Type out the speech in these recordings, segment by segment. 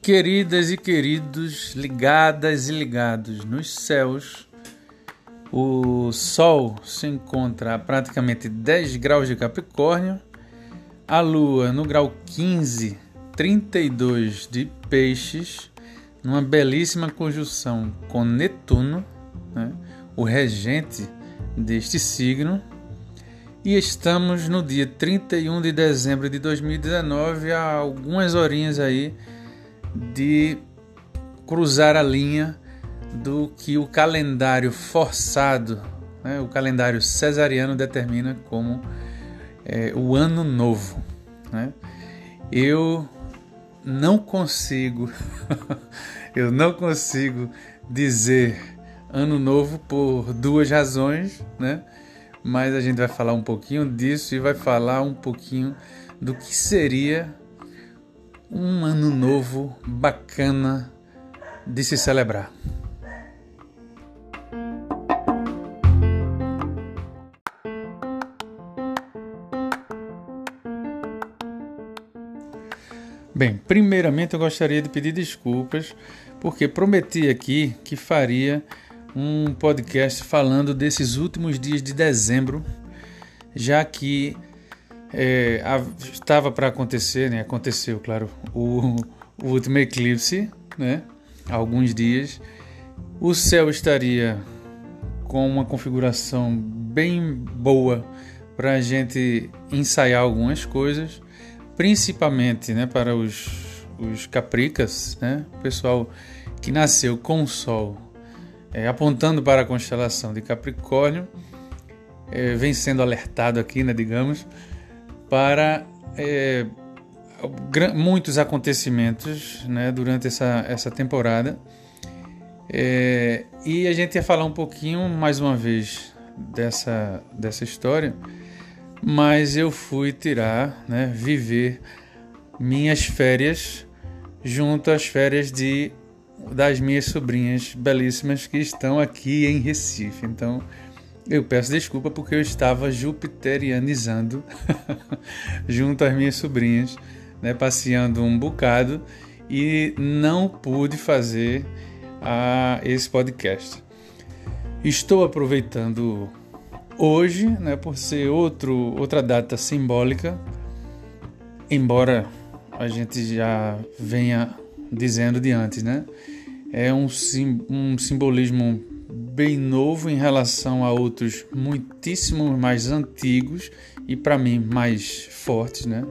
Queridas e queridos, ligadas e ligados nos céus, o Sol se encontra a praticamente 10 graus de Capricórnio, a Lua no grau 15, 32 de Peixes, numa belíssima conjunção com Netuno, né, o regente deste signo, e estamos no dia 31 de dezembro de 2019, há algumas horinhas aí de cruzar a linha do que o calendário forçado, né, o calendário cesariano determina como é, o ano novo. Né? Eu não consigo, eu não consigo dizer ano novo por duas razões, né? Mas a gente vai falar um pouquinho disso e vai falar um pouquinho do que seria um ano novo bacana de se celebrar. Bem, primeiramente eu gostaria de pedir desculpas porque prometi aqui que faria um podcast falando desses últimos dias de dezembro, já que é, estava para acontecer, né? Aconteceu, claro, o, o último eclipse, né? Alguns dias. O céu estaria com uma configuração bem boa para a gente ensaiar algumas coisas, principalmente, né? Para os, os capricas, né? O pessoal que nasceu com o Sol é, apontando para a constelação de Capricórnio, é, vem sendo alertado aqui, né, digamos, para é, muitos acontecimentos né, durante essa, essa temporada. É, e a gente ia falar um pouquinho mais uma vez dessa, dessa história, mas eu fui tirar, né, viver minhas férias junto às férias de das minhas sobrinhas belíssimas que estão aqui em Recife. Então, eu peço desculpa porque eu estava jupiterianizando junto às minhas sobrinhas, né, passeando um bocado e não pude fazer a, esse podcast. Estou aproveitando hoje, né, por ser outro, outra data simbólica, embora a gente já venha dizendo de antes, né? É um, sim, um simbolismo bem novo em relação a outros muitíssimo mais antigos e para mim mais fortes, né?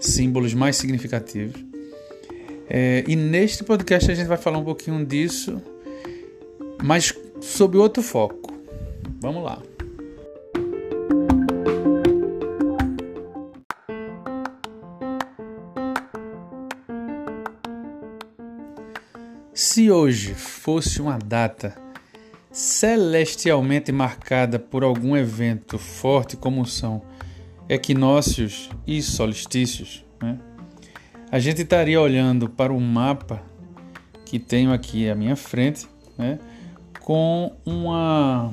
Símbolos mais significativos. É, e neste podcast a gente vai falar um pouquinho disso, mas sob outro foco. Vamos lá. Se hoje fosse uma data celestialmente marcada por algum evento forte como são equinócios e solstícios, né? a gente estaria olhando para o mapa que tenho aqui à minha frente, né? com uma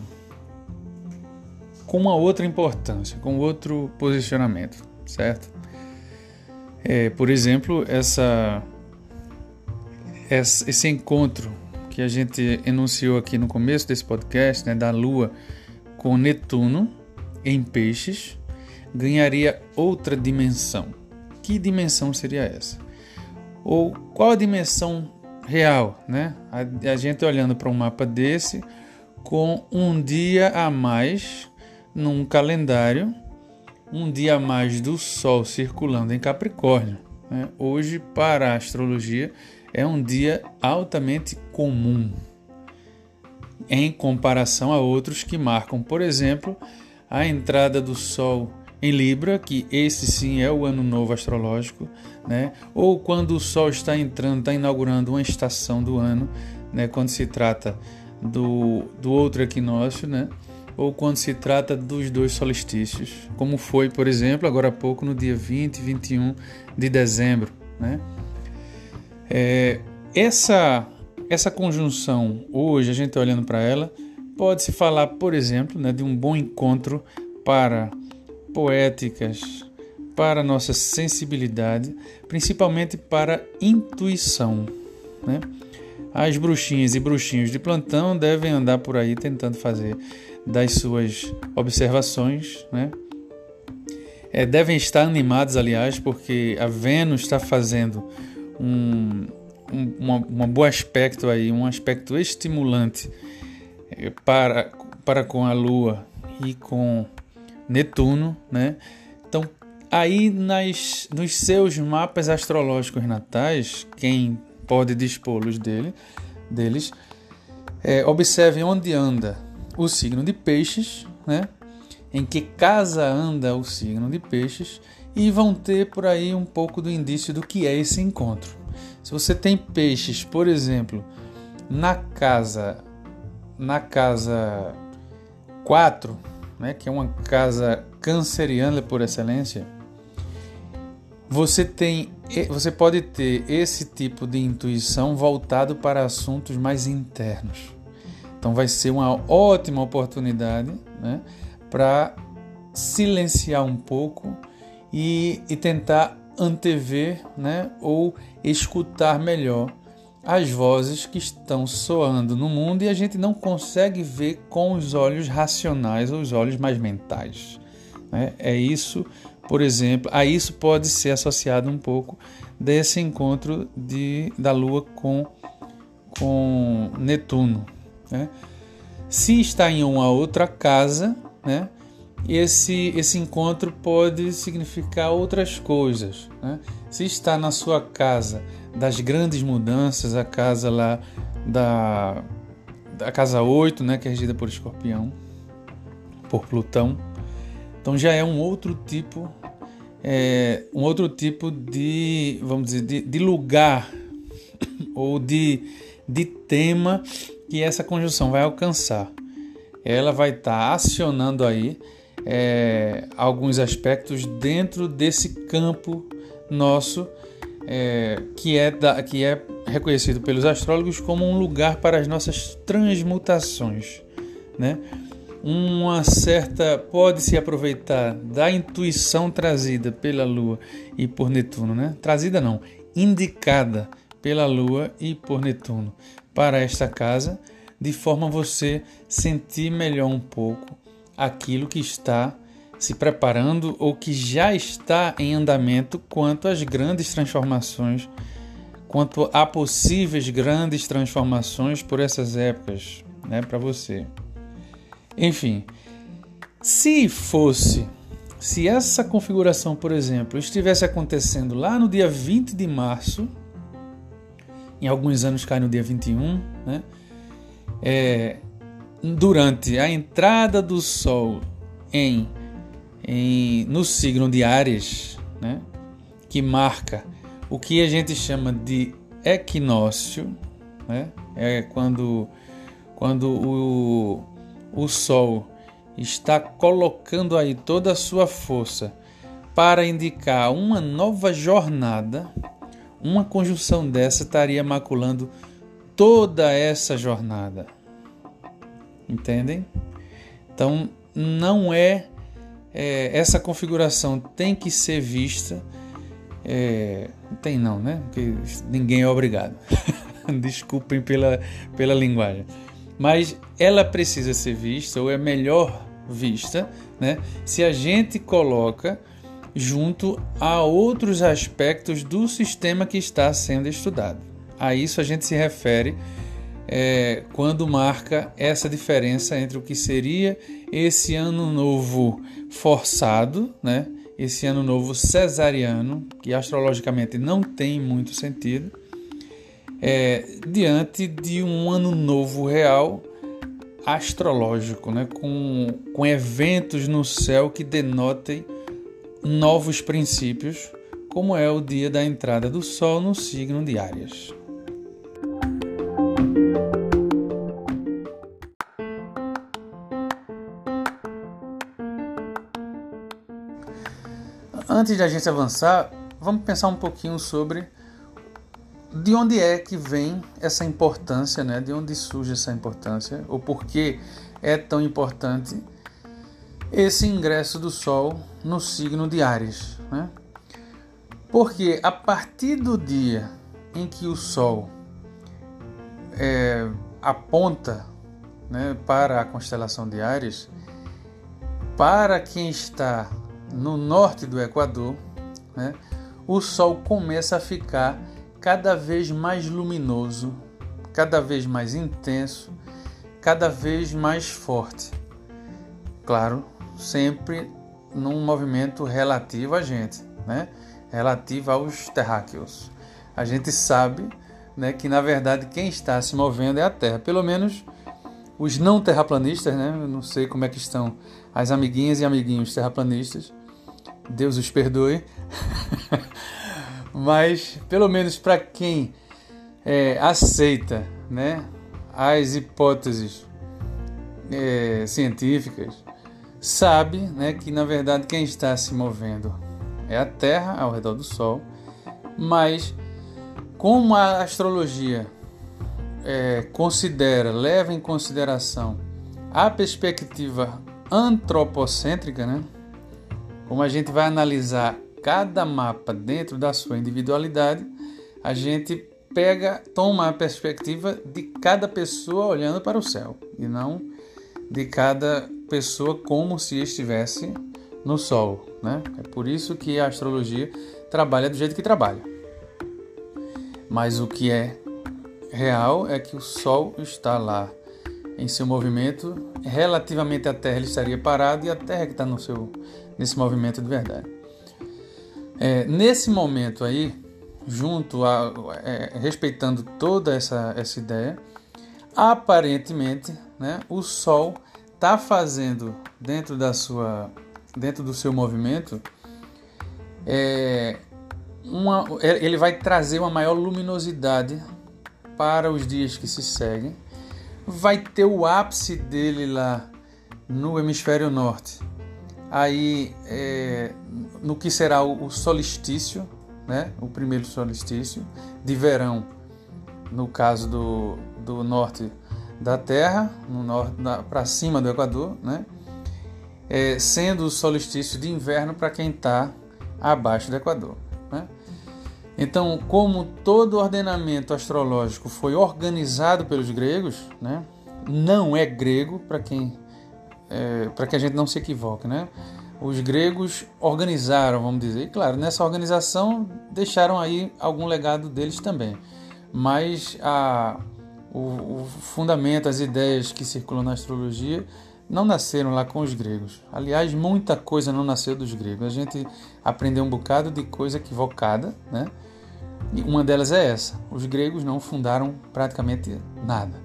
com uma outra importância, com outro posicionamento, certo? É, por exemplo, essa esse encontro que a gente enunciou aqui no começo desse podcast, né, da Lua com Netuno em Peixes, ganharia outra dimensão. Que dimensão seria essa? Ou qual a dimensão real, né? A, a gente olhando para um mapa desse com um dia a mais num calendário, um dia a mais do Sol circulando em Capricórnio. Né? Hoje, para a astrologia, é um dia altamente comum em comparação a outros que marcam, por exemplo, a entrada do Sol em Libra, que esse sim é o ano novo astrológico, né? ou quando o Sol está entrando, está inaugurando uma estação do ano, né? quando se trata do, do outro equinócio, né? ou quando se trata dos dois solstícios, como foi, por exemplo, agora há pouco, no dia 20 e 21 de dezembro. Né? É, essa, essa conjunção, hoje, a gente olhando para ela, pode-se falar, por exemplo, né, de um bom encontro para poéticas para nossa sensibilidade, principalmente para intuição. Né? As bruxinhas e bruxinhos de plantão devem andar por aí tentando fazer das suas observações, né? É, devem estar animados, aliás, porque a Vênus está fazendo um, um, uma, um bom aspecto aí, um aspecto estimulante é, para, para com a Lua e com Netuno, né? Então, aí nas, nos seus mapas astrológicos natais, quem pode dispô-los dele, deles, é, observe onde anda o signo de Peixes, né? Em que casa anda o signo de Peixes e vão ter por aí um pouco do indício do que é esse encontro. Se você tem peixes, por exemplo, na casa na casa 4, né, que é uma casa canceriana por excelência, você tem você pode ter esse tipo de intuição voltado para assuntos mais internos. Então vai ser uma ótima oportunidade né, para silenciar um pouco e, e tentar antever né, ou escutar melhor as vozes que estão soando no mundo e a gente não consegue ver com os olhos racionais ou os olhos mais mentais. Né? É isso, por exemplo, a isso pode ser associado um pouco desse encontro de, da Lua com, com Netuno. Né? Se está em uma outra casa, né? Esse, esse encontro pode significar outras coisas. Né? Se está na sua casa das grandes mudanças, a casa lá da, da casa 8, né, que é regida por Escorpião, por Plutão, então já é um outro tipo, é, um outro tipo de, vamos dizer, de, de lugar ou de, de tema que essa conjunção vai alcançar. Ela vai estar tá acionando aí é, alguns aspectos dentro desse campo nosso é, que, é da, que é reconhecido pelos astrólogos como um lugar para as nossas transmutações, né? Uma certa pode se aproveitar da intuição trazida pela Lua e por Netuno, né? Trazida não, indicada pela Lua e por Netuno para esta casa, de forma você sentir melhor um pouco aquilo que está se preparando ou que já está em andamento quanto às grandes transformações, quanto a possíveis grandes transformações por essas épocas, né, para você. Enfim, se fosse, se essa configuração, por exemplo, estivesse acontecendo lá no dia 20 de março, em alguns anos cai no dia 21, né? É, durante a entrada do Sol em, em no signo de Ares, né, que marca o que a gente chama de equinócio, né, é quando, quando o, o Sol está colocando aí toda a sua força para indicar uma nova jornada, uma conjunção dessa estaria maculando toda essa jornada. Entendem? Então, não é, é essa configuração tem que ser vista. É, tem não, né? Porque ninguém é obrigado. Desculpem pela, pela linguagem. Mas ela precisa ser vista, ou é melhor vista, né? Se a gente coloca junto a outros aspectos do sistema que está sendo estudado. A isso a gente se refere é, quando marca essa diferença entre o que seria esse ano novo forçado, né? esse ano novo cesariano, que astrologicamente não tem muito sentido, é, diante de um ano novo real astrológico, né? com, com eventos no céu que denotem novos princípios, como é o dia da entrada do Sol no signo de Áries. Antes de a gente avançar, vamos pensar um pouquinho sobre de onde é que vem essa importância, né? De onde surge essa importância, ou por que é tão importante esse ingresso do Sol no signo de Ares. Né? Porque a partir do dia em que o Sol é, aponta né, para a constelação de Ares, para quem está no norte do Equador, né, o Sol começa a ficar cada vez mais luminoso, cada vez mais intenso, cada vez mais forte. Claro, sempre num movimento relativo a gente, né? relativo aos terráqueos. A gente sabe né, que, na verdade, quem está se movendo é a Terra. Pelo menos os não terraplanistas, né? Eu não sei como é que estão as amiguinhas e amiguinhos terraplanistas. Deus os perdoe. Mas, pelo menos para quem é, aceita né, as hipóteses é, científicas, sabe né, que na verdade quem está se movendo é a Terra ao redor do Sol, mas como a astrologia é, considera, leva em consideração a perspectiva antropocêntrica, né? Como a gente vai analisar cada mapa dentro da sua individualidade, a gente pega, toma a perspectiva de cada pessoa olhando para o céu e não de cada pessoa como se estivesse no Sol. Né? É por isso que a astrologia trabalha do jeito que trabalha. Mas o que é real é que o Sol está lá em seu movimento, relativamente à Terra ele estaria parado e a Terra que está no seu nesse movimento de verdade. É, nesse momento aí, junto a é, respeitando toda essa essa ideia, aparentemente, né, o Sol está fazendo dentro da sua dentro do seu movimento é, uma, ele vai trazer uma maior luminosidade para os dias que se seguem. Vai ter o ápice dele lá no hemisfério norte. Aí, é, no que será o, solstício, né? o primeiro solstício de verão, no caso do, do norte da Terra, para cima do Equador, né? É, sendo o solstício de inverno para quem está abaixo do Equador. Né? Então, como todo ordenamento astrológico foi organizado pelos gregos, né? não é grego para quem é, para que a gente não se equivoque, né? Os gregos organizaram, vamos dizer, e claro, nessa organização deixaram aí algum legado deles também, mas a o, o fundamento, as ideias que circulam na astrologia não nasceram lá com os gregos. Aliás, muita coisa não nasceu dos gregos. A gente aprendeu um bocado de coisa equivocada, né? E uma delas é essa: os gregos não fundaram praticamente nada.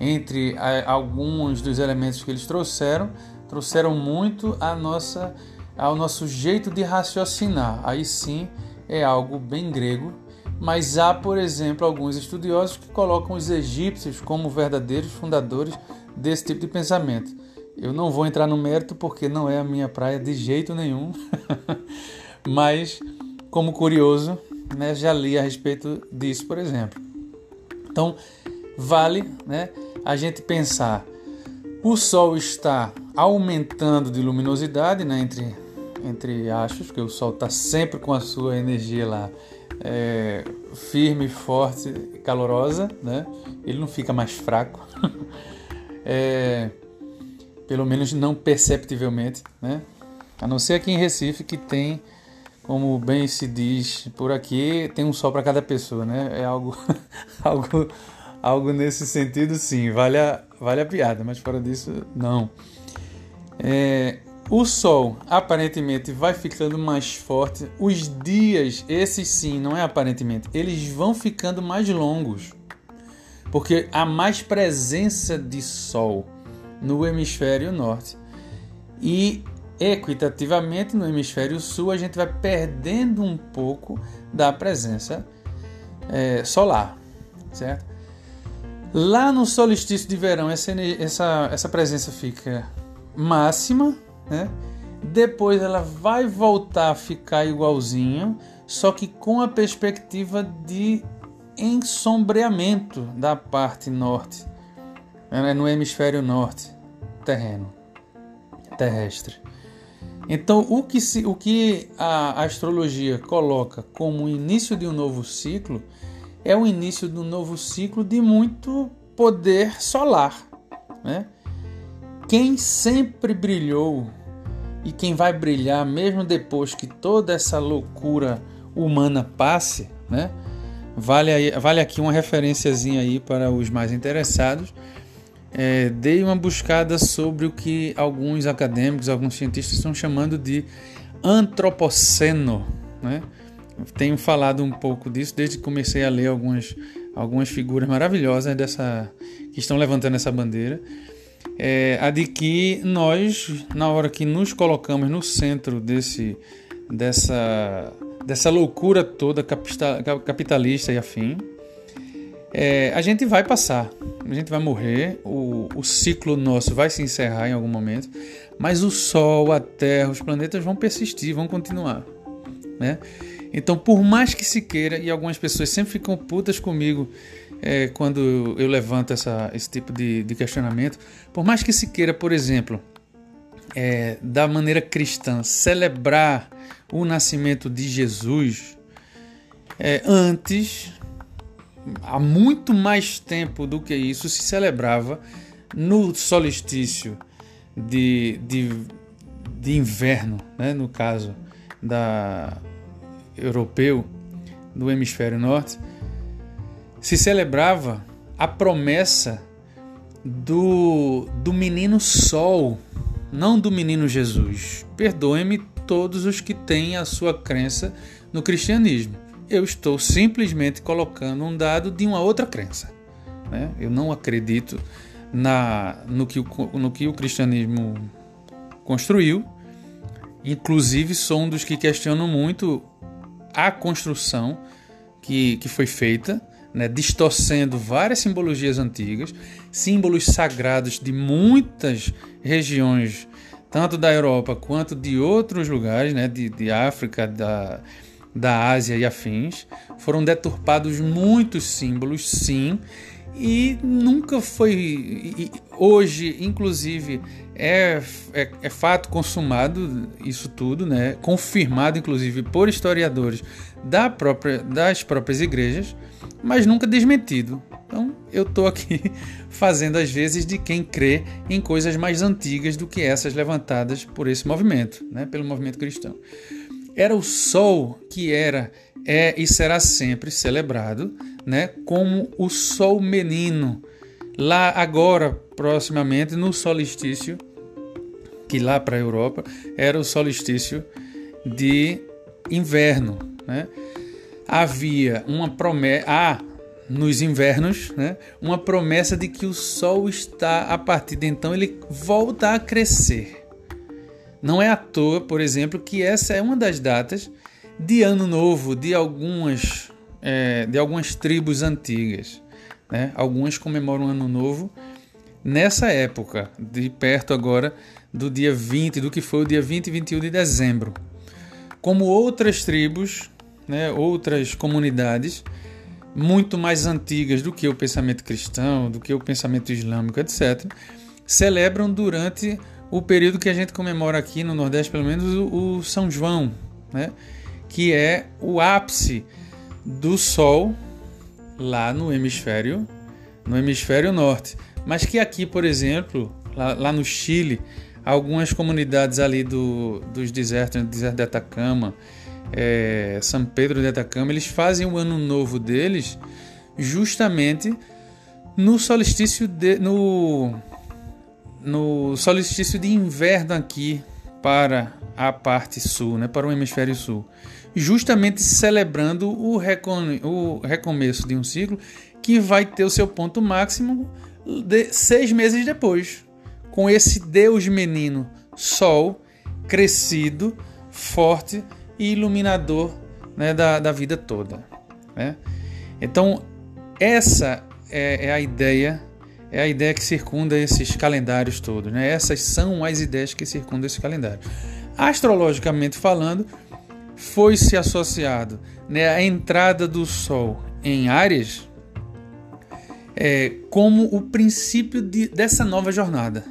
Entre alguns dos elementos que eles trouxeram, trouxeram muito a nossa, ao nosso jeito de raciocinar. Aí sim é algo bem grego mas há, por exemplo, alguns estudiosos que colocam os egípcios como verdadeiros fundadores desse tipo de pensamento. Eu não vou entrar no mérito porque não é a minha praia de jeito nenhum, mas como curioso, né, já li a respeito disso, por exemplo. Então, vale né, a gente pensar: o Sol está aumentando de luminosidade, né, entre, entre achos, que o Sol está sempre com a sua energia lá é, firme, forte calorosa, né? Ele não fica mais fraco, é, pelo menos não perceptivelmente, né? A não ser aqui em Recife que tem, como bem se diz por aqui, tem um sol para cada pessoa, né? É algo, algo, algo nesse sentido, sim. Vale a, vale a piada, mas fora disso, não. É, o Sol aparentemente vai ficando mais forte. Os dias, esses sim, não é aparentemente, eles vão ficando mais longos. Porque há mais presença de Sol no hemisfério norte. E equitativamente no hemisfério sul a gente vai perdendo um pouco da presença é, solar, certo? Lá no solstício de verão essa, essa, essa presença fica máxima né? Depois ela vai voltar a ficar igualzinha, só que com a perspectiva de ensombreamento da parte norte, né? no hemisfério norte terreno. terrestre. Então, o que, se, o que a astrologia coloca como o início de um novo ciclo é o início de um novo ciclo de muito poder solar. Né? Quem sempre brilhou e quem vai brilhar mesmo depois que toda essa loucura humana passe, né? Vale, aí, vale aqui uma referenciazinha aí para os mais interessados. É, dei uma buscada sobre o que alguns acadêmicos, alguns cientistas estão chamando de antropoceno. Né? Tenho falado um pouco disso desde que comecei a ler algumas, algumas figuras maravilhosas dessa que estão levantando essa bandeira. É, a de que nós, na hora que nos colocamos no centro desse, dessa dessa loucura toda capitalista e afim, é, a gente vai passar, a gente vai morrer, o, o ciclo nosso vai se encerrar em algum momento, mas o Sol, a Terra, os planetas vão persistir, vão continuar. Né? Então, por mais que se queira, e algumas pessoas sempre ficam putas comigo é, quando eu levanto essa, esse tipo de, de questionamento, por mais que se queira, por exemplo, é, da maneira cristã, celebrar o nascimento de Jesus, é, antes, há muito mais tempo do que isso, se celebrava no solstício de, de, de inverno, né, no caso da europeu, do hemisfério norte, se celebrava a promessa do, do menino Sol não do menino Jesus. Perdoe-me todos os que têm a sua crença no cristianismo. Eu estou simplesmente colocando um dado de uma outra crença. Né? Eu não acredito na, no, que o, no que o cristianismo construiu. Inclusive, sou um dos que questionam muito a construção que, que foi feita né, distorcendo várias simbologias antigas, símbolos sagrados de muitas regiões, tanto da Europa quanto de outros lugares, né, de, de África, da, da Ásia e afins. Foram deturpados muitos símbolos, sim, e nunca foi. Hoje, inclusive, é, é, é, fato consumado isso tudo, né? confirmado, inclusive, por historiadores da própria, das próprias igrejas mas nunca desmentido. Então eu estou aqui fazendo às vezes de quem crê em coisas mais antigas do que essas levantadas por esse movimento, né, pelo movimento cristão. Era o sol que era, é e será sempre celebrado né, como o sol menino. Lá agora, proximamente, no solstício, que lá para a Europa era o solstício de inverno. Né? havia uma promessa, há nos invernos, né, uma promessa de que o Sol está a partir de então ele volta a crescer. Não é à toa, por exemplo, que essa é uma das datas de Ano Novo de algumas é, de algumas tribos antigas. Né? Algumas comemoram Ano Novo nessa época, de perto agora do dia 20, do que foi o dia 20 e 21 de dezembro. Como outras tribos né, outras comunidades muito mais antigas do que o pensamento cristão, do que o pensamento islâmico, etc., celebram durante o período que a gente comemora aqui no Nordeste, pelo menos, o, São João, né? que é o ápice do Sol lá no hemisfério, no hemisfério norte. Mas que aqui, por exemplo, lá, lá no Chile, algumas comunidades ali do, dos desertos, do deserto de Atacama, é, São Pedro de Atacama, eles fazem o ano novo deles justamente no solstício de, no, no solstício de inverno aqui para a parte sul, né, para o hemisfério sul, justamente celebrando o, recom, o recomeço de um ciclo que vai ter o seu ponto máximo de seis meses depois, com esse Deus menino Sol crescido, forte e iluminador né, da, da vida toda. Né? Então, essa é, é, a ideia, é a ideia que circunda esses calendários todos. Né? Essas são as ideias que circundam esse calendário. Astrologicamente falando, foi-se associado né, a entrada do Sol em Áries é, como o princípio de, dessa nova jornada.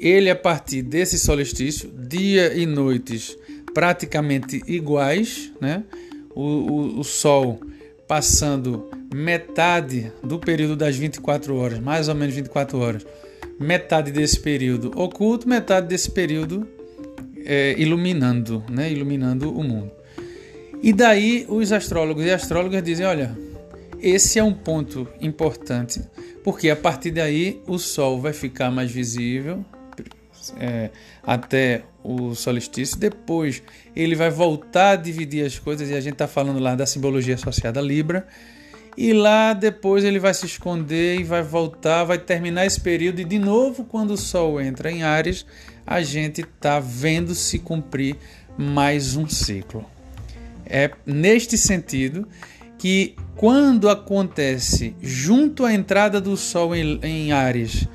ele a partir desse solstício, dia e noites praticamente iguais, né? O, o, o Sol passando metade do período das 24 horas, mais ou menos 24 horas, metade desse período oculto, metade desse período é, iluminando, né? Iluminando o mundo. E daí os astrólogos e astrólogas dizem, olha, esse é um ponto importante, porque a partir daí o Sol vai ficar mais visível é, até o solstício. Depois ele vai voltar a dividir as coisas, e a gente está falando lá da simbologia associada a Libra. E lá depois ele vai se esconder e vai voltar, vai terminar esse período, e de novo, quando o Sol entra em Ares, a gente está vendo se cumprir mais um ciclo. É neste sentido que quando acontece junto à entrada do Sol em, em Ares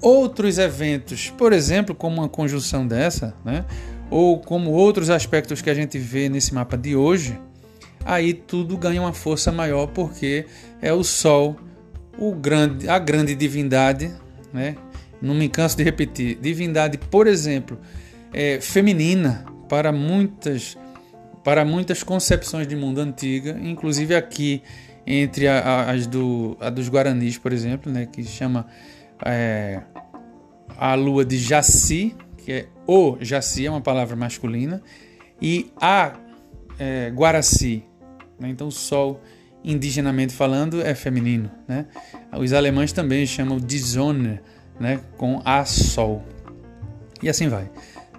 outros eventos, por exemplo, como uma conjunção dessa, né? ou como outros aspectos que a gente vê nesse mapa de hoje, aí tudo ganha uma força maior porque é o Sol, o grande, a grande divindade, né? não me canso de repetir, divindade, por exemplo, é, feminina para muitas para muitas concepções de mundo antiga, inclusive aqui entre a, a, as do, a dos Guaranis, por exemplo, né, que chama é, a lua de Jaci, que é o Jaci, é uma palavra masculina, e a é, Guaraci. Né, então, sol, indigenamente falando, é feminino. Né? Os alemães também chamam de Sonne, né, com a sol. E assim vai.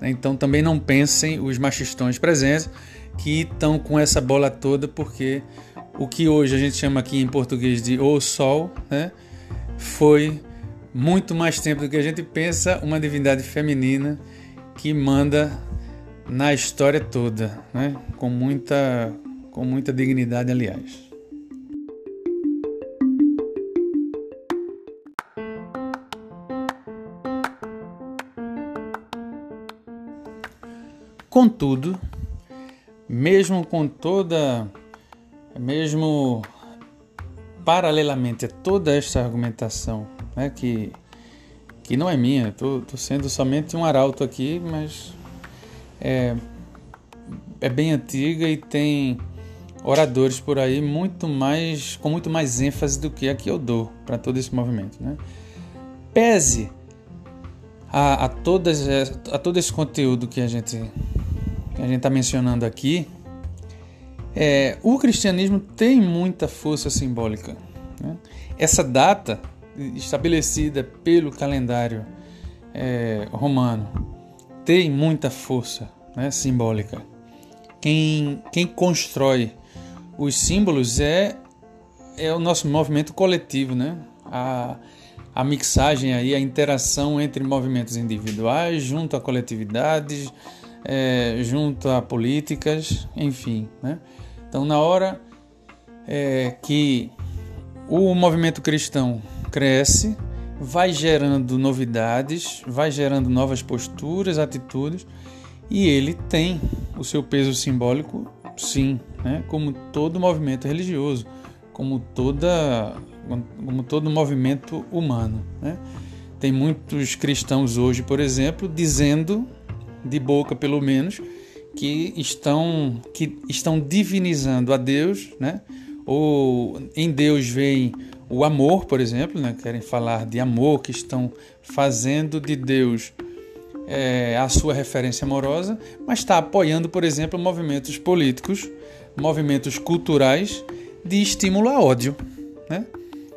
Então, também não pensem os machistões presentes que estão com essa bola toda, porque o que hoje a gente chama aqui em português de o sol, né, foi muito mais tempo do que a gente pensa uma divindade feminina que manda na história toda, né, com muita com muita dignidade, aliás. Contudo, mesmo com toda, mesmo paralelamente a toda esta argumentação, né, que, que não é minha, estou sendo somente um arauto aqui, mas é, é bem antiga e tem oradores por aí muito mais com muito mais ênfase do que a que eu dou para todo esse movimento, né? Pese a, a, todas, a todo esse conteúdo que a gente que a gente está mencionando aqui, é, o cristianismo tem muita força simbólica. Né? Essa data, estabelecida pelo calendário é, romano, tem muita força né, simbólica. Quem, quem constrói os símbolos é, é o nosso movimento coletivo, né? A, a mixagem aí, a interação entre movimentos individuais junto a coletividades, é, junto a políticas, enfim. Né? Então, na hora é, que o movimento cristão cresce, vai gerando novidades, vai gerando novas posturas, atitudes, e ele tem o seu peso simbólico, sim, né? como todo movimento religioso, como, toda, como todo movimento humano. Né? Tem muitos cristãos hoje, por exemplo, dizendo de boca pelo menos, que estão, que estão divinizando a Deus, né? ou em Deus vem o amor, por exemplo, né? querem falar de amor, que estão fazendo de Deus é, a sua referência amorosa, mas está apoiando, por exemplo, movimentos políticos, movimentos culturais de estímulo a ódio. Né?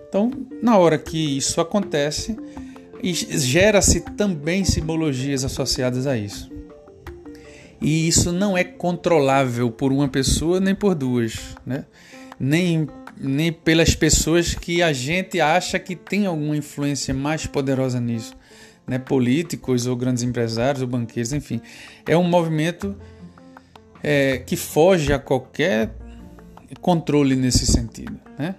Então, na hora que isso acontece, gera-se também simbologias associadas a isso. E isso não é controlável por uma pessoa nem por duas, né? nem, nem pelas pessoas que a gente acha que tem alguma influência mais poderosa nisso, né? políticos ou grandes empresários ou banqueiros, enfim. É um movimento é, que foge a qualquer controle nesse sentido. Né?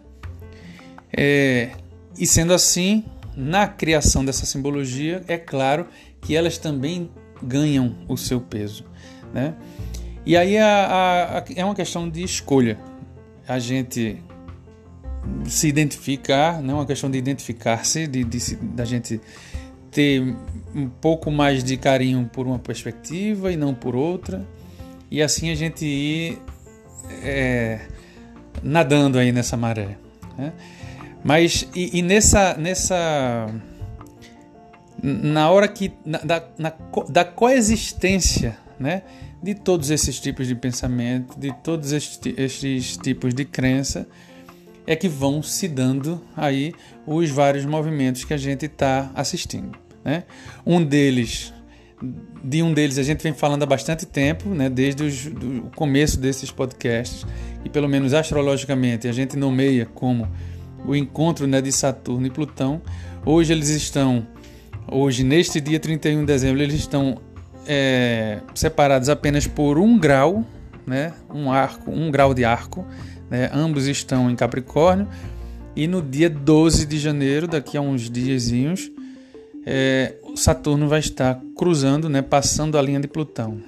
É, e sendo assim, na criação dessa simbologia, é claro que elas também ganham o seu peso. Né? E aí a, a, a, é uma questão de escolha. A gente se identificar, não é uma questão de identificar-se, de, de, da gente ter um pouco mais de carinho por uma perspectiva e não por outra, e assim a gente ir é, nadando aí nessa maré. Né? Mas e, e, nessa nessa na hora que na, da, na, da coexistência, né, de todos esses tipos de pensamento, de todos estes, estes tipos de crença, é que vão se dando aí os vários movimentos que a gente está assistindo. Né? Um deles, de um deles a gente vem falando há bastante tempo, né? desde os, o começo desses podcasts, e pelo menos astrologicamente a gente nomeia como o encontro né, de Saturno e Plutão. Hoje eles estão, hoje neste dia 31 de dezembro, eles estão é, separados apenas por um grau, né, um arco, um grau de arco. Né, ambos estão em Capricórnio. E no dia 12 de janeiro, daqui a uns diazinhos, é, Saturno vai estar cruzando, né, passando a linha de Plutão.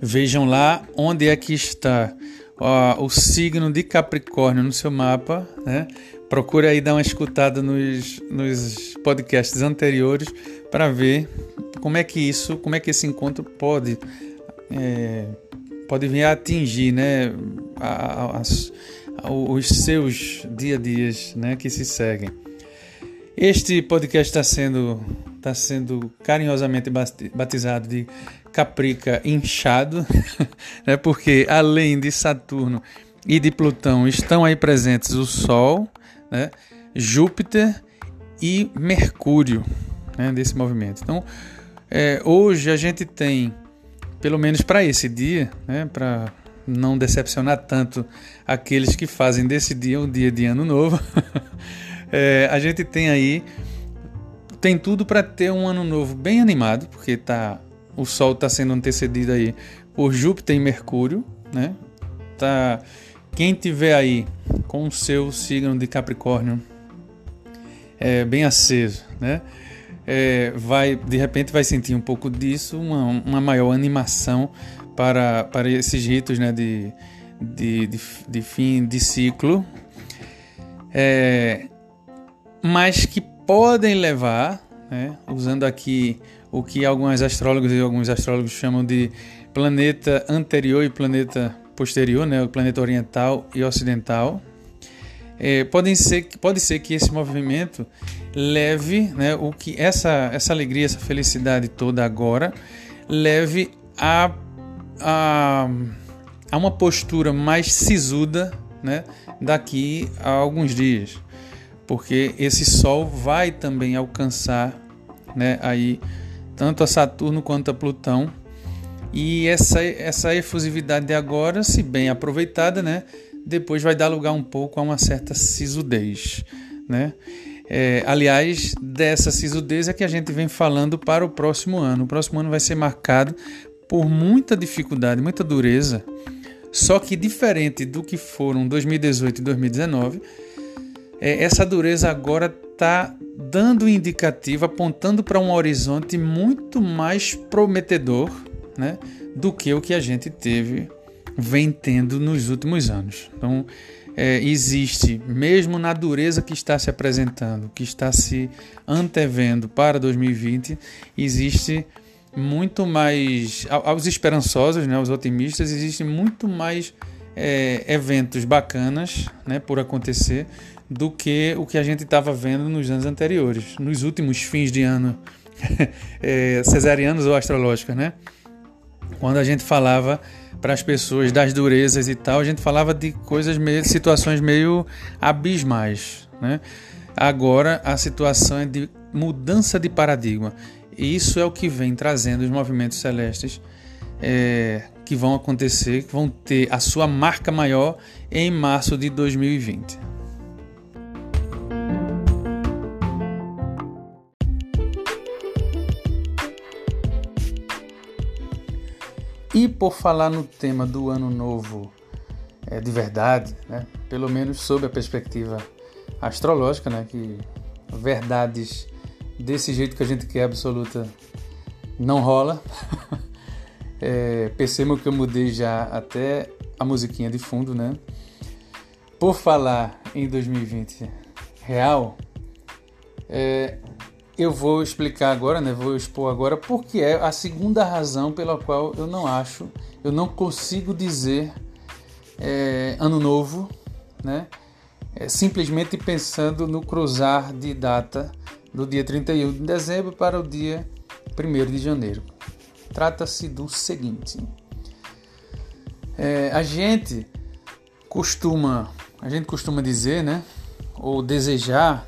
Vejam lá onde é que está ó, o signo de Capricórnio no seu mapa, né? Procure aí dar uma escutada nos, nos podcasts anteriores para ver como é que isso, como é que esse encontro pode é, pode vir a atingir, né, as, os seus dia a dias, né, que se seguem. Este podcast está sendo está sendo carinhosamente batizado de Caprica inchado, né? porque além de Saturno e de Plutão estão aí presentes o Sol, né? Júpiter e Mercúrio né? desse movimento. Então, é, hoje a gente tem, pelo menos para esse dia, né? para não decepcionar tanto aqueles que fazem desse dia um dia de ano novo, é, a gente tem aí tem tudo para ter um ano novo bem animado, porque tá o Sol está sendo antecedido aí por Júpiter e Mercúrio, né? Tá, quem tiver aí com o seu signo de Capricórnio é, bem aceso, né? É, vai de repente vai sentir um pouco disso, uma, uma maior animação para, para esses ritos, né? De, de, de, de fim de ciclo, é, mas que podem levar, né, usando aqui o que alguns astrólogos e alguns astrólogos chamam de planeta anterior e planeta posterior, né, o planeta oriental e ocidental. É, podem ser, pode ser que esse movimento leve né, o que essa, essa alegria, essa felicidade toda agora leve a, a, a uma postura mais sisuda né, daqui a alguns dias, porque esse Sol vai também alcançar né, aí tanto a Saturno quanto a Plutão. E essa, essa efusividade de agora, se bem aproveitada, né, depois vai dar lugar um pouco a uma certa sisudez. Né? É, aliás, dessa sisudez é que a gente vem falando para o próximo ano. O próximo ano vai ser marcado por muita dificuldade, muita dureza. Só que diferente do que foram 2018 e 2019, é, essa dureza agora está dando indicativo, apontando para um horizonte muito mais prometedor né, do que o que a gente teve, vem tendo nos últimos anos. Então, é, existe, mesmo na dureza que está se apresentando, que está se antevendo para 2020, existe muito mais. Aos esperançosos, né, aos otimistas, existe muito mais é, eventos bacanas né, por acontecer do que o que a gente estava vendo nos anos anteriores, nos últimos fins de ano é, cesarianos ou astrológicos, né? Quando a gente falava para as pessoas das durezas e tal, a gente falava de coisas meio, situações meio abismais, né? Agora a situação é de mudança de paradigma. E isso é o que vem trazendo os movimentos celestes é, que vão acontecer, que vão ter a sua marca maior em março de 2020. E por falar no tema do ano novo é, de verdade, né? pelo menos sob a perspectiva astrológica, né? que verdades desse jeito que a gente quer absoluta não rola. é, percebam que eu mudei já até a musiquinha de fundo, né? Por falar em 2020 real, é, eu vou explicar agora, né? Vou expor agora porque é a segunda razão pela qual eu não acho, eu não consigo dizer é, ano novo, né? É, simplesmente pensando no cruzar de data do dia 31 de dezembro para o dia 1 de janeiro. Trata-se do seguinte: é, a gente costuma, a gente costuma dizer, né? Ou desejar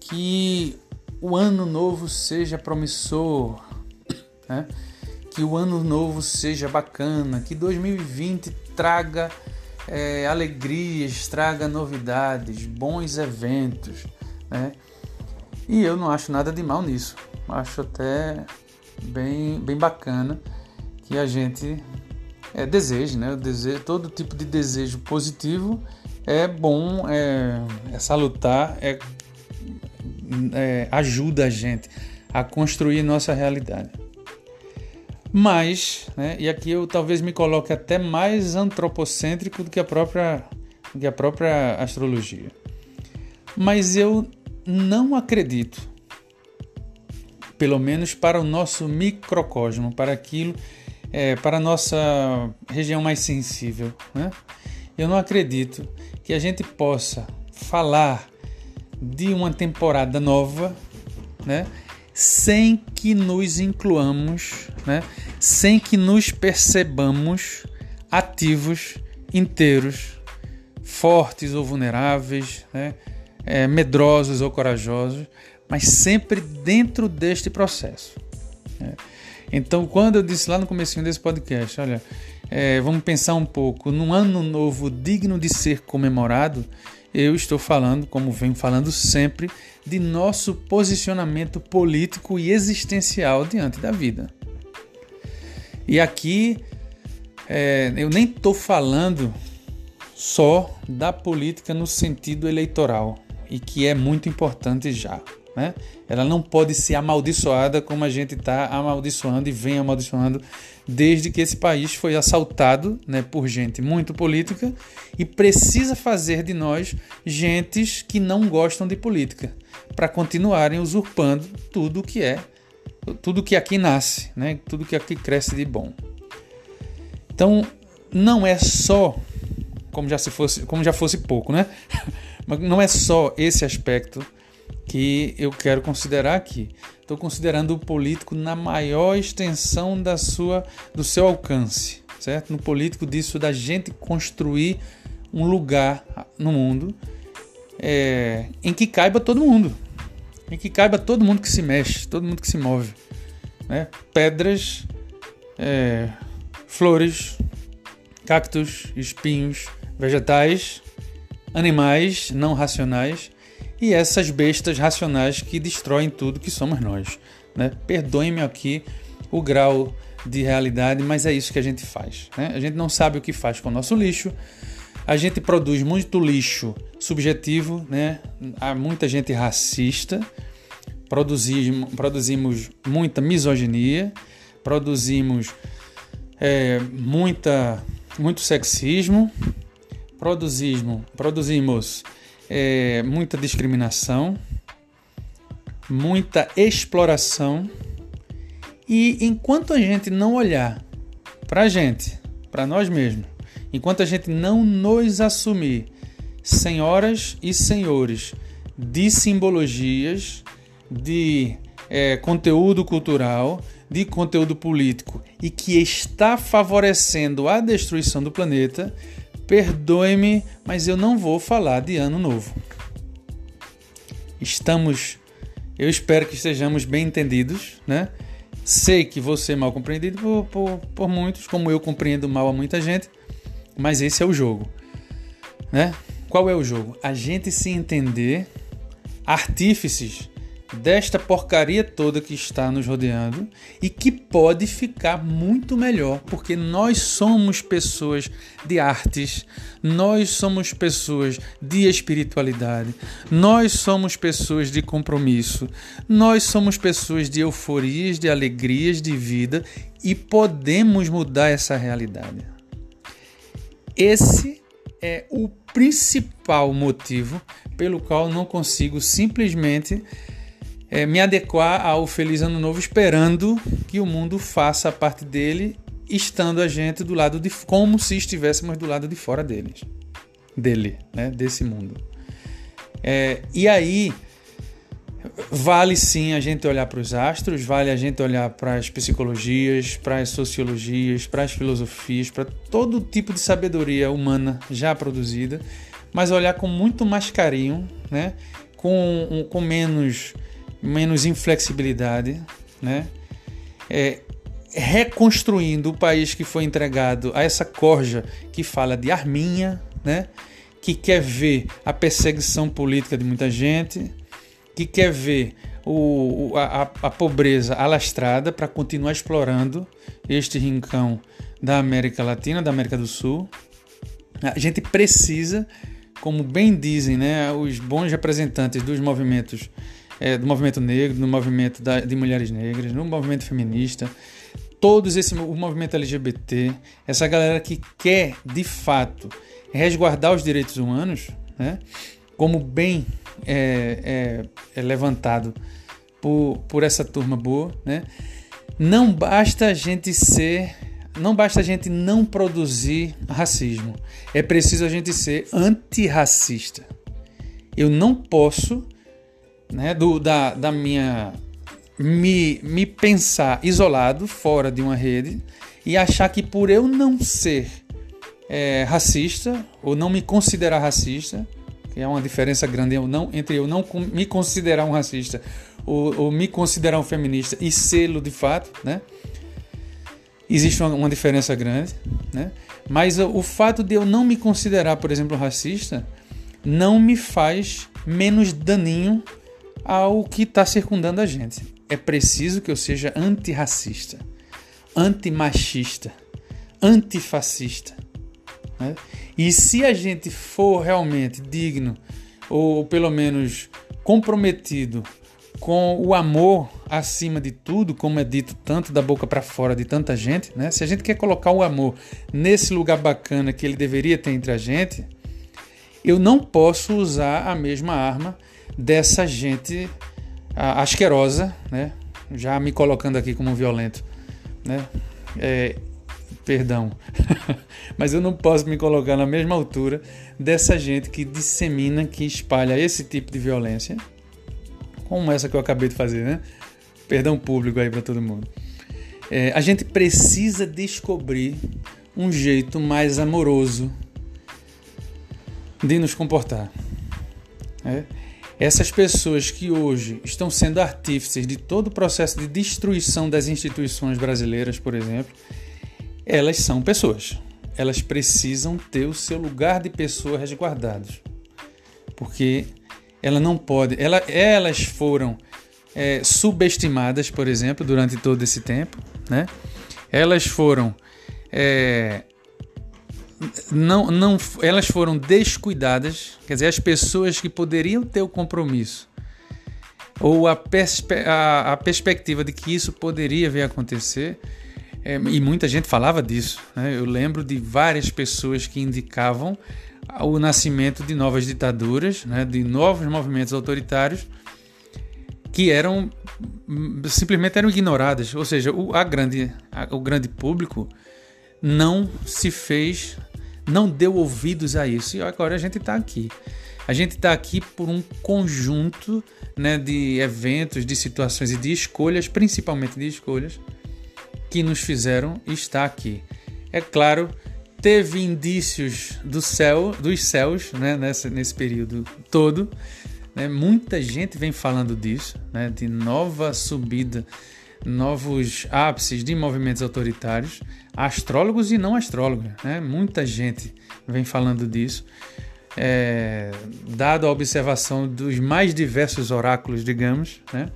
que o ano novo seja promissor, né? que o ano novo seja bacana, que 2020 traga é, alegrias, traga novidades, bons eventos. Né? E eu não acho nada de mal nisso. Acho até bem, bem bacana que a gente é, deseje, né? Desejo, todo tipo de desejo positivo é bom, é, é salutar, é é, ajuda a gente a construir nossa realidade. Mas, né, e aqui eu talvez me coloque até mais antropocêntrico do que a própria, que a própria astrologia. Mas eu não acredito, pelo menos para o nosso microcosmo, para aquilo, é, para a nossa região mais sensível, né? eu não acredito que a gente possa falar de uma temporada nova, né? Sem que nos incluamos, né? Sem que nos percebamos ativos, inteiros, fortes ou vulneráveis, né? É, medrosos ou corajosos, mas sempre dentro deste processo. Né? Então, quando eu disse lá no começo desse podcast, olha, é, vamos pensar um pouco num ano novo digno de ser comemorado, eu estou falando, como venho falando sempre, de nosso posicionamento político e existencial diante da vida. E aqui é, eu nem estou falando só da política no sentido eleitoral, e que é muito importante já. Né? Ela não pode ser amaldiçoada como a gente está amaldiçoando e vem amaldiçoando desde que esse país foi assaltado né, por gente muito política e precisa fazer de nós gentes que não gostam de política para continuarem usurpando tudo que é tudo que aqui nasce, né, tudo que aqui cresce de bom. Então não é só como já se fosse como já fosse pouco, né? Mas não é só esse aspecto que eu quero considerar aqui. Estou considerando o político na maior extensão da sua, do seu alcance, certo? No político disso da gente construir um lugar no mundo é, em que caiba todo mundo, em que caiba todo mundo que se mexe, todo mundo que se move, né? Pedras, é, flores, cactos, espinhos, vegetais, animais não racionais e essas bestas racionais que destroem tudo que somos nós. Né? Perdoe-me aqui o grau de realidade, mas é isso que a gente faz. Né? A gente não sabe o que faz com o nosso lixo. A gente produz muito lixo subjetivo, né? há muita gente racista, produzimos, produzimos muita misoginia, produzimos é, muita, muito sexismo, produzimos, produzimos é, muita discriminação, muita exploração. E enquanto a gente não olhar para a gente, para nós mesmos, enquanto a gente não nos assumir senhoras e senhores de simbologias, de é, conteúdo cultural, de conteúdo político e que está favorecendo a destruição do planeta, Perdoe-me, mas eu não vou falar de ano novo. Estamos, eu espero que estejamos bem entendidos, né? Sei que você é mal compreendido por, por, por muitos, como eu compreendo mal a muita gente, mas esse é o jogo, né? Qual é o jogo? A gente se entender artífices desta porcaria toda que está nos rodeando e que pode ficar muito melhor, porque nós somos pessoas de artes, nós somos pessoas de espiritualidade, nós somos pessoas de compromisso, nós somos pessoas de euforias, de alegrias de vida e podemos mudar essa realidade. Esse é o principal motivo pelo qual não consigo simplesmente é, me adequar ao Feliz Ano Novo esperando que o mundo faça a parte dele, estando a gente do lado de como se estivéssemos do lado de fora deles, dele, né, desse mundo. É, e aí vale sim a gente olhar para os astros, vale a gente olhar para as psicologias, para as sociologias, para as filosofias, para todo tipo de sabedoria humana já produzida, mas olhar com muito mais carinho, né? com, com menos menos inflexibilidade, né? É, reconstruindo o país que foi entregado a essa corja que fala de arminha, né? que quer ver a perseguição política de muita gente, que quer ver o, a, a pobreza alastrada para continuar explorando este rincão da América Latina, da América do Sul. A gente precisa, como bem dizem né, os bons representantes dos movimentos é, do movimento negro, do movimento da, de mulheres negras, no movimento feminista, todos esse o movimento LGBT, essa galera que quer de fato resguardar os direitos humanos, né, como bem é, é, é levantado por, por essa turma boa, né, não basta a gente ser não basta a gente não produzir racismo, é preciso a gente ser antirracista. Eu não posso né, do, da, da minha me, me pensar isolado, fora de uma rede, e achar que por eu não ser é, racista, ou não me considerar racista, que é uma diferença grande eu não, entre eu não me considerar um racista ou, ou me considerar um feminista e sê-lo de fato, né? Existe uma, uma diferença grande, né? Mas o, o fato de eu não me considerar, por exemplo, racista, não me faz menos daninho ao que está circundando a gente. É preciso que eu seja antirracista, antimachista, antifascista. Né? E se a gente for realmente digno, ou pelo menos comprometido com o amor acima de tudo, como é dito tanto da boca para fora de tanta gente, né? Se a gente quer colocar o amor nesse lugar bacana que ele deveria ter entre a gente, eu não posso usar a mesma arma dessa gente asquerosa, né? Já me colocando aqui como violento, né? É, perdão, mas eu não posso me colocar na mesma altura dessa gente que dissemina, que espalha esse tipo de violência, como essa que eu acabei de fazer, né? Perdão público aí para todo mundo. É, a gente precisa descobrir um jeito mais amoroso de nos comportar. É? Essas pessoas que hoje estão sendo artífices de todo o processo de destruição das instituições brasileiras, por exemplo, elas são pessoas. Elas precisam ter o seu lugar de pessoa resguardado. Porque ela não pode. Ela, elas foram é, subestimadas, por exemplo, durante todo esse tempo. Né? Elas foram é, não, não, elas foram descuidadas, quer dizer, as pessoas que poderiam ter o compromisso ou a, perspe a, a perspectiva de que isso poderia vir a acontecer, é, e muita gente falava disso. Né? Eu lembro de várias pessoas que indicavam o nascimento de novas ditaduras, né? de novos movimentos autoritários que eram simplesmente eram ignoradas, ou seja, o, a grande, a, o grande público não se fez, não deu ouvidos a isso. E agora a gente está aqui. A gente está aqui por um conjunto né, de eventos, de situações e de escolhas, principalmente de escolhas, que nos fizeram estar aqui. É claro, teve indícios do céu, dos céus, né, nessa, nesse período todo. Né? Muita gente vem falando disso, né, de nova subida novos ápices de movimentos autoritários, astrólogos e não astrólogos. Né? Muita gente vem falando disso, é, dado a observação dos mais diversos oráculos, digamos, né?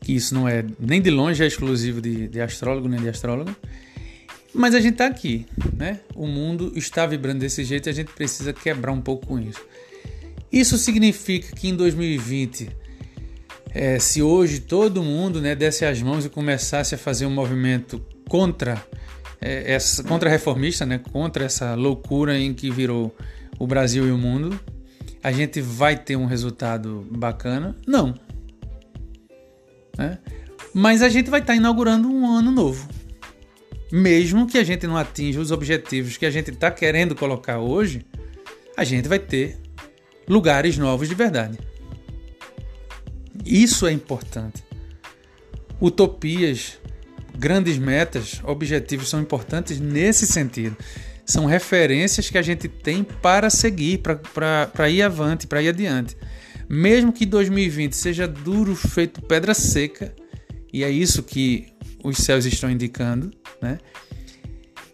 que isso não é nem de longe é exclusivo de, de astrólogo nem de astrólogo. Mas a gente está aqui, né? O mundo está vibrando desse jeito e a gente precisa quebrar um pouco com isso. Isso significa que em 2020 é, se hoje todo mundo né, desse as mãos e começasse a fazer um movimento contra é, essa contra reformista, né, contra essa loucura em que virou o Brasil e o mundo, a gente vai ter um resultado bacana? Não. Né? Mas a gente vai estar tá inaugurando um ano novo. Mesmo que a gente não atinja os objetivos que a gente está querendo colocar hoje, a gente vai ter lugares novos de verdade. Isso é importante. Utopias, grandes metas, objetivos são importantes nesse sentido. São referências que a gente tem para seguir, para ir avante, para ir adiante. Mesmo que 2020 seja duro, feito pedra seca, e é isso que os céus estão indicando, né?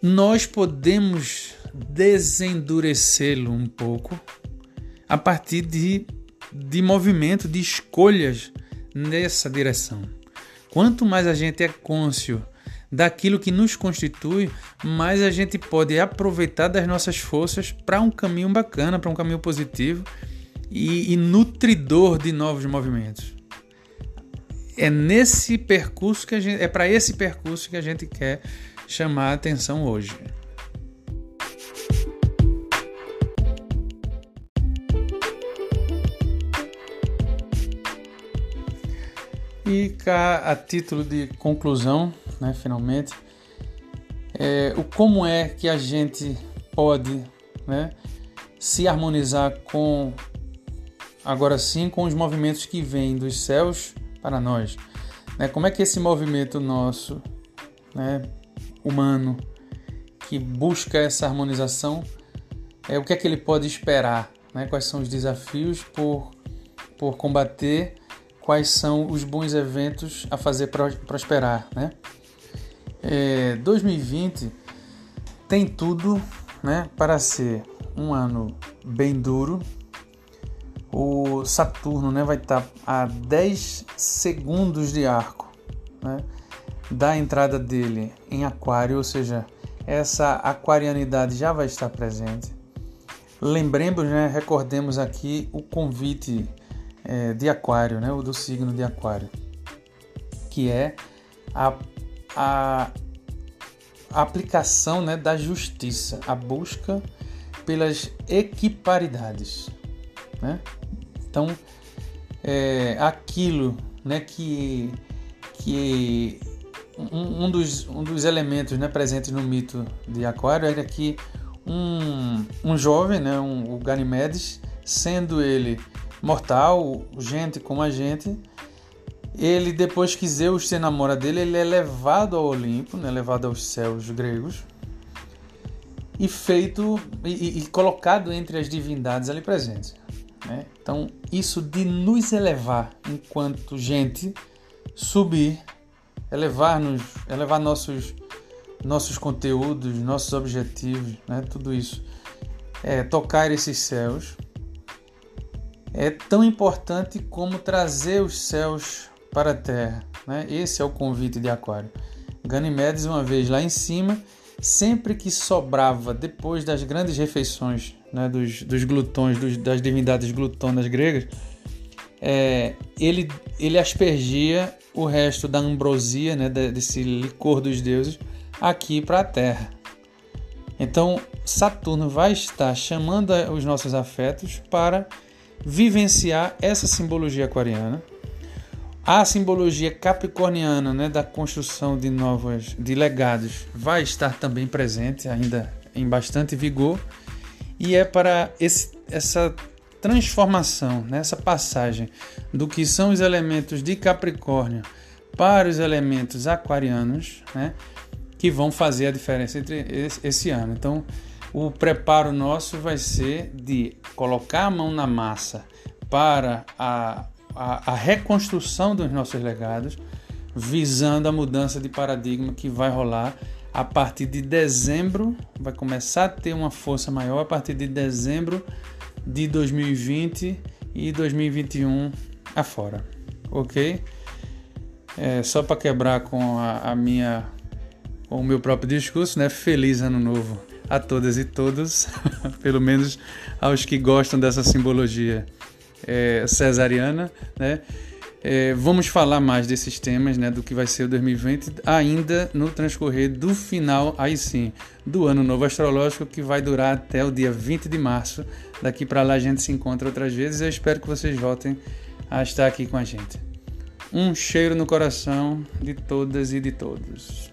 nós podemos desendurecê-lo um pouco a partir de, de movimento, de escolhas nessa direção. Quanto mais a gente é cônscio daquilo que nos constitui, mais a gente pode aproveitar das nossas forças para um caminho bacana, para um caminho positivo e, e nutridor de novos movimentos. É nesse percurso que a gente, é para esse percurso que a gente quer chamar a atenção hoje. E cá, a título de conclusão, né, finalmente, é, o como é que a gente pode né, se harmonizar com, agora sim, com os movimentos que vêm dos céus para nós. Né? Como é que esse movimento nosso, né, humano, que busca essa harmonização, é o que é que ele pode esperar? Né? Quais são os desafios por, por combater? Quais são os bons eventos a fazer prosperar, né? É, 2020 tem tudo, né, para ser um ano bem duro. O Saturno, né, vai estar a 10 segundos de arco, né, da entrada dele em Aquário, ou seja, essa aquarianidade já vai estar presente. Lembremos, né, recordemos aqui o convite é, de Aquário, né? o do signo de Aquário, que é a, a, aplicação né, da justiça, a busca pelas equiparidades. Né? Então, é, aquilo né, que, que um, um, dos, um dos elementos né, presentes no mito de Aquário era que um, um jovem, né, um, o Ganymedes, sendo ele mortal, gente como a gente, ele depois que Zeus se namora dele, ele é levado ao Olimpo, né, levado aos céus gregos e feito e, e colocado entre as divindades ali presentes. Né? Então isso de nos elevar enquanto gente, subir, elevar-nos, elevar nossos nossos conteúdos, nossos objetivos, né? tudo isso, é, tocar esses céus é tão importante como trazer os céus para a terra. Né? Esse é o convite de Aquário. Ganimedes, uma vez lá em cima, sempre que sobrava depois das grandes refeições né, dos, dos glutões, dos, das divindades glutonas gregas, é, ele, ele aspergia o resto da ambrosia, né, desse licor dos deuses, aqui para a terra. Então, Saturno vai estar chamando os nossos afetos para vivenciar essa simbologia aquariana. A simbologia capricorniana, né, da construção de novas, de legados, vai estar também presente, ainda em bastante vigor, e é para esse, essa transformação, né, essa passagem do que são os elementos de Capricórnio para os elementos aquarianos, né, que vão fazer a diferença entre esse, esse ano. Então, o preparo nosso vai ser de colocar a mão na massa para a, a, a reconstrução dos nossos legados, visando a mudança de paradigma que vai rolar a partir de dezembro, vai começar a ter uma força maior a partir de dezembro de 2020 e 2021 afora, ok? É, só para quebrar com a, a minha, com o meu próprio discurso, né? Feliz ano novo a todas e todos, pelo menos aos que gostam dessa simbologia é, cesariana, né? É, vamos falar mais desses temas, né, do que vai ser o 2020, ainda no transcorrer do final, aí sim, do ano novo astrológico, que vai durar até o dia 20 de março. Daqui para lá a gente se encontra outras vezes. Eu espero que vocês voltem a estar aqui com a gente. Um cheiro no coração de todas e de todos.